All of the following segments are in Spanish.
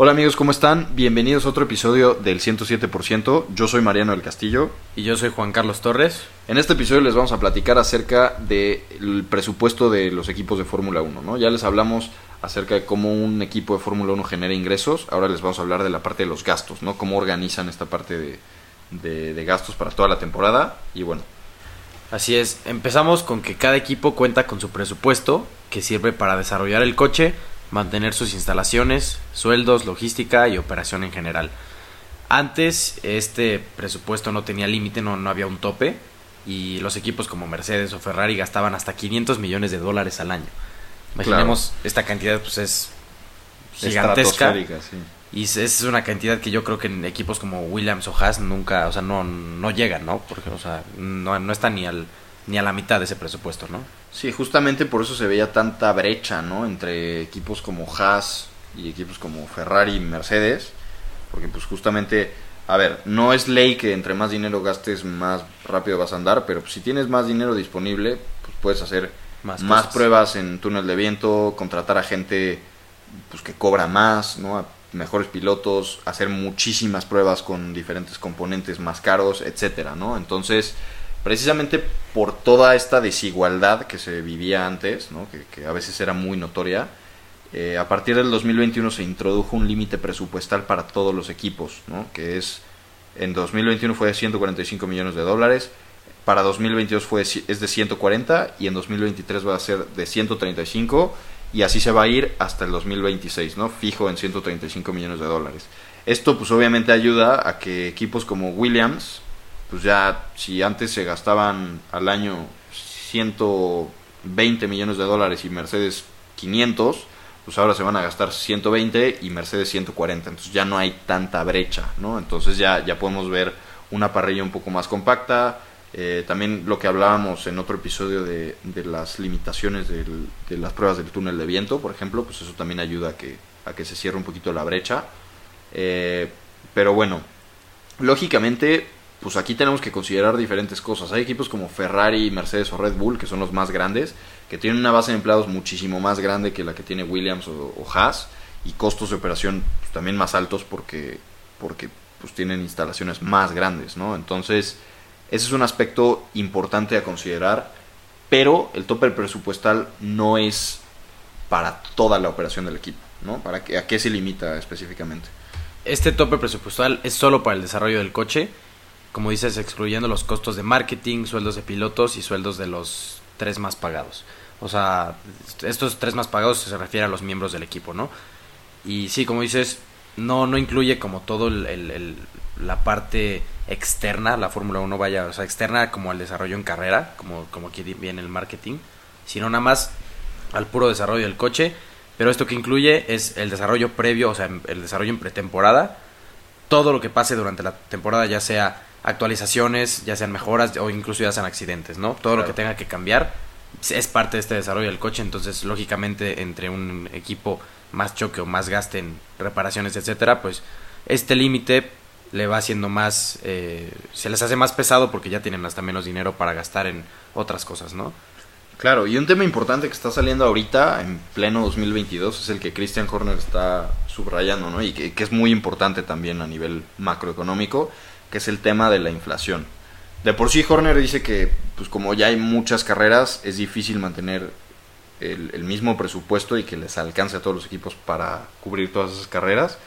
Hola amigos, ¿cómo están? Bienvenidos a otro episodio del 107%. Yo soy Mariano del Castillo. Y yo soy Juan Carlos Torres. En este episodio les vamos a platicar acerca del presupuesto de los equipos de Fórmula 1. ¿no? Ya les hablamos acerca de cómo un equipo de Fórmula 1 genera ingresos. Ahora les vamos a hablar de la parte de los gastos, ¿no? Cómo organizan esta parte de, de, de gastos para toda la temporada. Y bueno, Así es, empezamos con que cada equipo cuenta con su presupuesto que sirve para desarrollar el coche, mantener sus instalaciones, sueldos, logística y operación en general. Antes este presupuesto no tenía límite, no, no había un tope y los equipos como Mercedes o Ferrari gastaban hasta 500 millones de dólares al año. Imaginemos, esta cantidad pues es gigantesca sí. y es- es una cantidad que yo creo que en equipos como Williams o Haas nunca, o sea, no, no llegan, ¿no? Porque, o sea, no, no está ni, al, ni a la mitad de ese presupuesto, ¿no? Sí, justamente por eso se veía tanta brecha, ¿no? Entre equipos como Haas y equipos como Ferrari y Mercedes. Porque pues justamente, a ver, no es ley que entre más dinero gastes más rápido vas a andar, pero pues, si tienes más dinero disponible, pues puedes hacer Más pruebas en túnel de viento, contratar a gente pues que cobra más, ¿no? A mejores pilotos, hacer muchísimas pruebas con diferentes componentes más caros, etcétera, ¿no? Entonces, precisamente por toda esta desigualdad que se vivía antes, que, a veces era muy notoria, eh, a partir del 2021 se introdujo un límite presupuestal para todos los equipos, ¿no? que es en 2021 fue de 145 millones de dólares, para 2022 fue, es de 140 y en 2023 va a ser de 135 y así se va a ir hasta el 2026, ¿no? Fijo en 135 millones de dólares. Esto pues obviamente ayuda a que equipos como Williams, pues ya si antes se gastaban al año 120 millones de dólares y Mercedes 500, pues ahora se van a gastar 120 y Mercedes 140. Entonces ya no hay tanta brecha, ¿no? Entonces ya, ya podemos ver una parrilla un poco más compacta. Eh, también lo que hablábamos en otro episodio de, de las limitaciones del- de las pruebas del túnel de viento, por ejemplo, pues eso también ayuda a que, a que se cierre un poquito la brecha. Eh, pero bueno, lógicamente, pues aquí tenemos que considerar diferentes cosas. Hay equipos como Ferrari, Mercedes o Red Bull, que son los más grandes, que tienen una base de empleados muchísimo más grande que la que tiene Williams o, Haas, y costos de operación pues, también más altos porque, porque pues, tienen instalaciones más grandes, ¿no? Entonces, ese es un aspecto importante a considerar, pero el tope presupuestal no es para toda la operación del equipo, ¿no? ¿Para qué, ¿A qué se limita específicamente? Este tope presupuestal es solo para el desarrollo del coche, como dices, excluyendo los costos de marketing, sueldos de pilotos y sueldos de los tres más pagados. O sea, estos tres más pagados se refiere a los miembros del equipo, ¿no? Y sí, como dices, no, no incluye como todo el, la parte externa, la Fórmula 1 vaya, o sea, externa como el desarrollo en carrera, como, como aquí viene el marketing, sino nada más al puro desarrollo del coche. Pero esto que incluye es el desarrollo previo, o sea, el desarrollo en pretemporada, todo lo que pase durante la temporada, ya sea actualizaciones, ya sean mejoras o incluso ya sean accidentes, ¿no? Todo lo que tenga que cambiar es parte de este desarrollo del coche, entonces lógicamente entre un equipo más choque o más gaste en reparaciones, etcétera, pues este límite le va haciendo más, eh, se les hace más pesado porque ya tienen hasta menos dinero para gastar en otras cosas, ¿no? Claro, y un tema importante que está saliendo ahorita, en pleno 2022, es el que Christian Horner está subrayando, ¿no? Y que, que es muy importante también a nivel macroeconómico, que es el tema de la inflación. De por sí, Horner dice que, pues como ya hay muchas carreras, es difícil mantener el, mismo presupuesto y que les alcance a todos los equipos para cubrir todas esas carreras.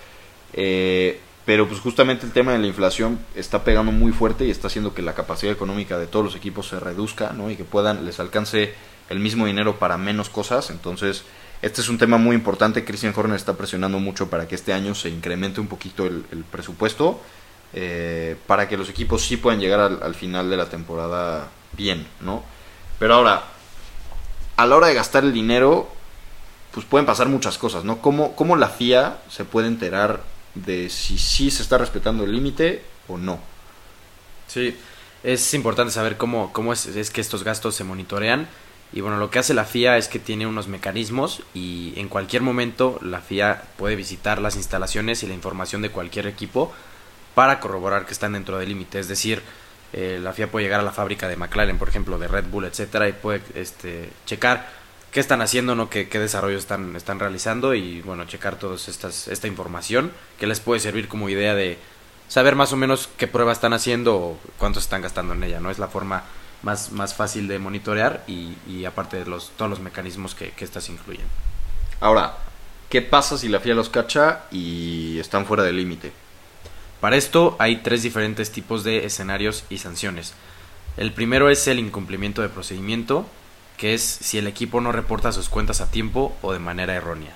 Eh, pero pues justamente el tema de la inflación está pegando muy fuerte y está haciendo que la capacidad económica de todos los equipos se reduzca, ¿no? Y que puedan, les alcance el mismo dinero para menos cosas. Entonces, este es un tema muy importante. Christian Horner está presionando mucho para que este año se incremente un poquito el presupuesto. Eh, para que los equipos sí puedan llegar al, al final de la temporada bien, ¿no? Pero ahora, a la hora de gastar el dinero, pues pueden pasar muchas cosas, ¿no? ¿Cómo, cómo la FIA se puede enterar de si sí se está respetando el límite o no? Sí, es importante saber cómo, cómo es que estos gastos se monitorean. Y bueno, lo que hace la FIA es que tiene unos mecanismos y en cualquier momento la FIA puede visitar las instalaciones y la información de cualquier equipo para corroborar que están dentro del límite. Es decir, eh, la FIA puede llegar a la fábrica de McLaren, por ejemplo, de Red Bull, etcétera, y puede este, checar qué están haciendo, ¿no? qué, qué desarrollo están, realizando y bueno, checar toda esta información que les puede servir como idea de saber más o menos qué pruebas están haciendo o cuánto están gastando en ella, ¿no? Es la forma más, más fácil de monitorear y, y aparte de los, todos los mecanismos que, que estas incluyen. Ahora, ¿qué pasa si la FIA los cacha y están fuera del límite? Para esto hay tres diferentes tipos de escenarios y sanciones. El primero es el incumplimiento de procedimiento, que es si el equipo no reporta sus cuentas a tiempo o de manera errónea.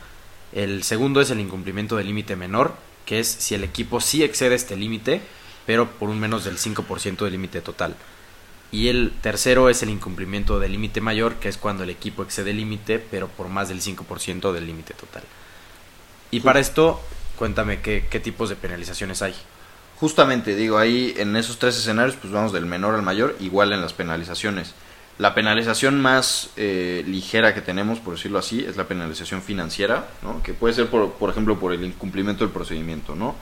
El segundo es el incumplimiento del límite menor, que es si el equipo sí excede este límite, pero por un menos del 5% del límite total. Y el tercero es el incumplimiento del límite mayor, que es cuando el equipo excede el límite, pero por más del 5% del límite total. Y para esto, cuéntame qué, qué tipos de penalizaciones hay. Justamente, digo, ahí en esos tres escenarios, pues vamos del menor al mayor, igual en las penalizaciones. La penalización más eh, ligera que tenemos, por decirlo así, es la penalización financiera, ¿no? que puede ser, por, por ejemplo, por el incumplimiento del procedimiento. ¿no?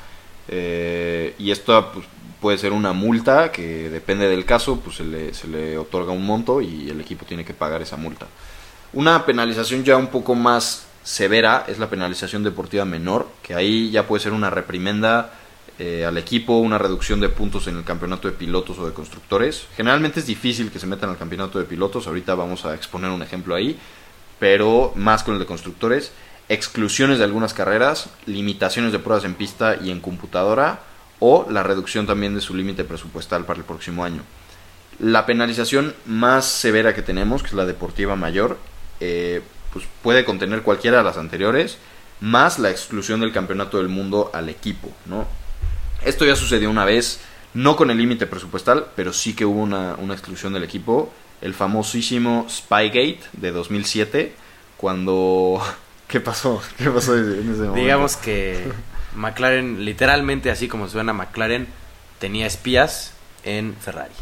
Eh, y esto pues, puede ser una multa que depende del caso, pues se le, se le otorga un monto y el equipo tiene que pagar esa multa. Una penalización ya un poco más severa es la penalización deportiva menor, que ahí ya puede ser una reprimenda eh, al equipo, una reducción de puntos en el campeonato de pilotos o de constructores. Generalmente es difícil que se metan al campeonato de pilotos, ahorita vamos a exponer un ejemplo ahí, pero más con el de constructores. Exclusiones de algunas carreras, limitaciones de pruebas en pista y en computadora, o la reducción también de su límite presupuestal para el próximo año. La penalización más severa que tenemos, que es la deportiva mayor, eh, pues puede contener cualquiera de las anteriores, más la exclusión del campeonato del mundo al equipo, ¿no? Esto ya sucedió una vez, no con el límite presupuestal, pero sí que hubo una, una exclusión del equipo. El famosísimo Spygate de 2007, cuando... ¿Qué pasó? ¿Qué pasó en ese momento? Digamos que McLaren, literalmente así como suena McLaren, tenía espías en Ferrari.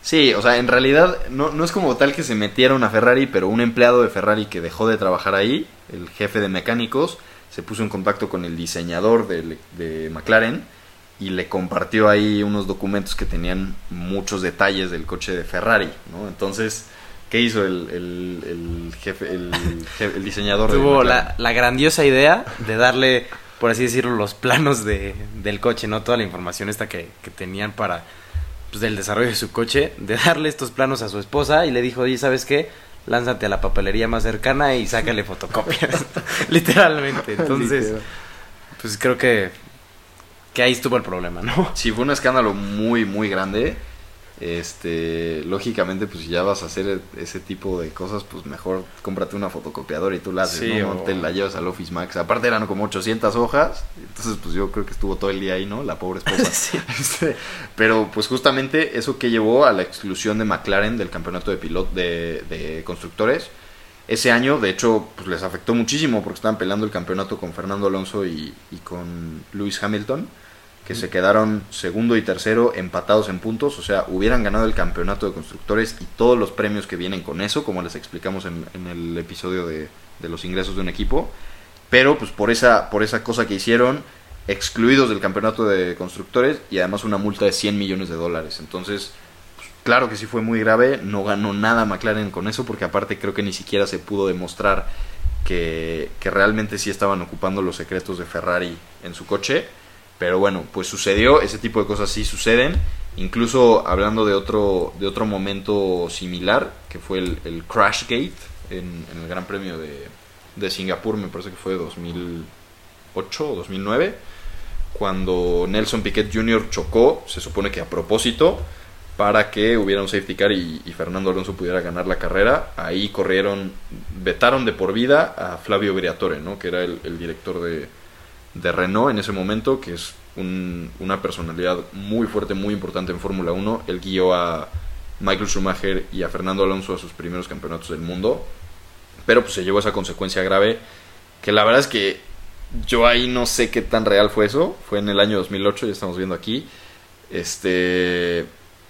Sí, o sea, en realidad no, no es como tal que se metieron a Ferrari, pero un empleado de Ferrari que dejó de trabajar ahí, el jefe de mecánicos, se puso en contacto con el diseñador de, de McLaren y le compartió ahí unos documentos que tenían muchos detalles del coche de Ferrari, ¿no? Entonces, ¿qué hizo el, el, el jefe, el, jefe- el diseñador? Tuvo la, la grandiosa idea de darle, por así decirlo, los planos de, del coche, ¿no? Toda la información esta que, que tenían para, pues, del desarrollo de su coche, de darle estos planos a su esposa y le dijo, oye, ¿sabes qué? Lánzate a la papelería más cercana y sácale fotocopias. Literalmente. Entonces, pues creo que, que ahí estuvo el problema, ¿no? Sí, fue un escándalo muy, muy grande. Este, lógicamente, pues si ya vas a hacer ese tipo de cosas, pues mejor cómprate una fotocopiadora y tú la haces, Sí, ¿no? o- Te la llevas al Office Max. Aparte eran como 800 hojas, entonces pues yo creo que estuvo todo el día ahí, ¿no? La pobre esposa. Sí. Este, pero pues justamente eso que llevó a la exclusión de McLaren del campeonato de pilot de, de constructores. Ese año, de hecho, pues les afectó muchísimo porque estaban peleando el campeonato con Fernando Alonso y, y con Lewis Hamilton, que se quedaron segundo y tercero empatados en puntos, o sea, hubieran ganado el campeonato de constructores y todos los premios que vienen con eso, como les explicamos en, en el episodio de, de los ingresos de un equipo, pero pues por esa, por esa cosa que hicieron, excluidos del campeonato de constructores y además una multa de 100 millones de dólares. Entonces, claro que sí fue muy grave, no ganó nada McLaren con eso, porque aparte creo que ni siquiera se pudo demostrar que, realmente sí estaban ocupando los secretos de Ferrari en su coche. Pero bueno, pues sucedió, ese tipo de cosas sí suceden. Incluso hablando de otro, de otro momento similar, que fue el, el Crashgate en, en el Gran Premio de, de Singapur, me parece que fue 2008 o 2009, cuando Nelson Piquet Jr. chocó, se supone que a propósito, para que hubiera un safety car y, Fernando Alonso pudiera ganar la carrera. Ahí corrieron, vetaron de por vida a Flavio Briatore, ¿no? que era el, el director de, de Renault en ese momento, que es un- una personalidad muy fuerte, muy importante en Fórmula 1. Él guió a Michael Schumacher y a Fernando Alonso a sus primeros campeonatos del mundo. Pero pues se llevó esa consecuencia grave, que la verdad es que yo ahí no sé qué tan real fue eso. Fue en el año 2008, ya estamos viendo aquí. Este,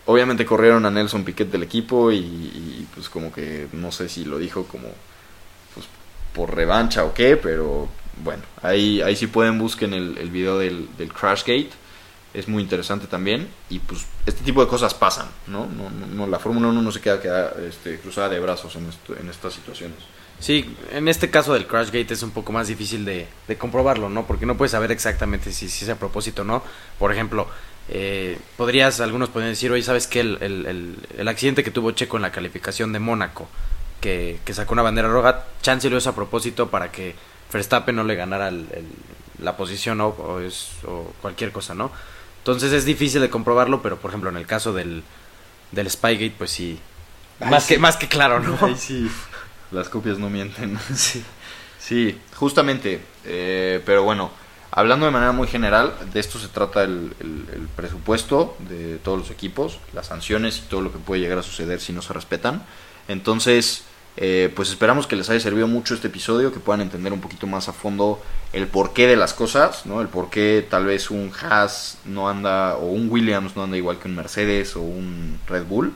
obviamente corrieron a Nelson Piquet del equipo y, pues como que no sé si lo dijo como pues por revancha o qué, pero bueno, ahí, ahí sí pueden busquen el, el video del, del Crashgate. Es muy interesante también. Y pues este tipo de cosas pasan, ¿no? no, no, no la Fórmula 1 no se queda, queda este, cruzada de brazos en, esto- en estas situaciones. Sí, en este caso del Crashgate es un poco más difícil de, de comprobarlo, ¿no? Porque no puedes saber exactamente si, si es a propósito o no. Por ejemplo, eh, podrías, algunos podrían decir, oye, ¿sabes qué? El, el, el, el accidente que tuvo Checo en la calificación de Mónaco, que, que sacó una bandera roja, chance lo es a propósito para que Verstappen no le ganara la posición o, o es, o cualquier cosa, ¿no? Entonces es difícil de comprobarlo, pero por ejemplo en el caso del, del Spygate, pues sí, Ay, más, sí. Que, más que claro, ¿no? Ay, sí. Las copias no mienten. Sí, sí justamente. eh, pero bueno, hablando de manera muy general, de esto se trata el, presupuesto de todos los equipos, las sanciones y todo lo que puede llegar a suceder si no se respetan. Entonces, eh, pues esperamos que les haya servido mucho este episodio, que puedan entender un poquito más a fondo el porqué de las cosas, ¿no? El por qué tal vez un Haas no anda, o un Williams no anda igual que un Mercedes o un Red Bull.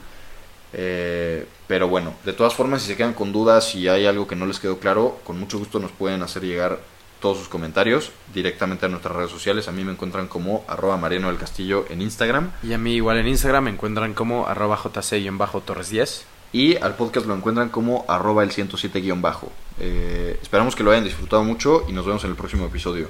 Eh, pero bueno, de todas formas, si se quedan con dudas, si hay algo que no les quedó claro, con mucho gusto nos pueden hacer llegar todos sus comentarios directamente a nuestras redes sociales. A mí me encuentran como arroba Mariano del Castillo en Instagram Y a mí igual en Instagram me encuentran como arroba jc-torres 10. y al podcast lo encuentran como arroba el 107 guion bajo. Eh, esperamos que lo hayan disfrutado mucho y nos vemos en el próximo episodio.